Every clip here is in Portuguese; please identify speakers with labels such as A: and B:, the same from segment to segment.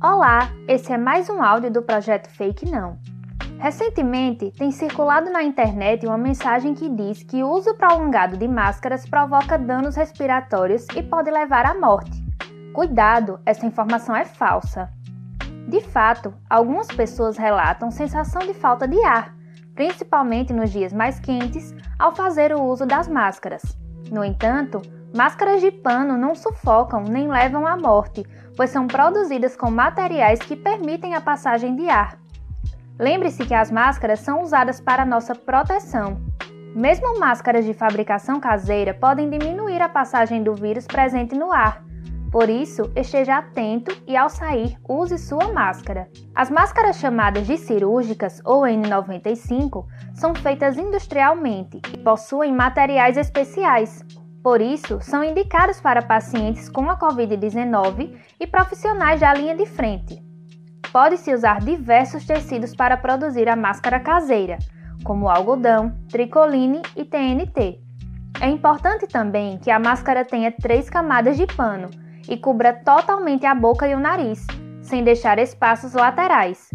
A: Olá, esse é mais um áudio do projeto Fake Não. Recentemente, tem circulado na internet uma mensagem que diz que o uso prolongado de máscaras provoca danos respiratórios e pode levar à morte. Cuidado, essa informação é falsa. De fato, algumas pessoas relatam sensação de falta de ar, principalmente nos dias mais quentes, ao fazer o uso das máscaras. No entanto, máscaras de pano não sufocam nem levam à morte, pois são produzidas com materiais que permitem a passagem de ar. Lembre-se que as máscaras são usadas para nossa proteção. Mesmo máscaras de fabricação caseira podem diminuir a passagem do vírus presente no ar. Por isso, esteja atento e ao sair, use sua máscara. As máscaras chamadas de cirúrgicas ou N95 são feitas industrialmente e possuem materiais especiais, por isso, são indicados para pacientes com a Covid-19 e profissionais da linha de frente. Pode-se usar diversos tecidos para produzir a máscara caseira, como algodão, tricoline e TNT. É importante também que a máscara tenha três camadas de pano e cubra totalmente a boca e o nariz, sem deixar espaços laterais.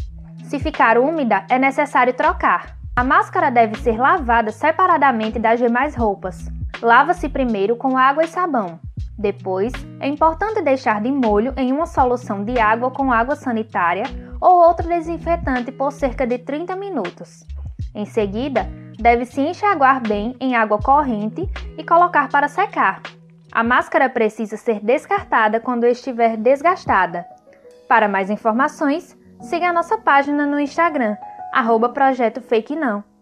A: Se ficar úmida, é necessário trocar. A máscara deve ser lavada separadamente das demais roupas. Lava-se primeiro com água e sabão. Depois, é importante deixar de molho em uma solução de água com água sanitária ou outro desinfetante por cerca de 30 minutos. Em seguida, deve-se enxaguar bem em água corrente e colocar para secar. A máscara precisa ser descartada quando estiver desgastada. Para mais informações, siga a nossa página no Instagram, arroba Projeto Fake Não.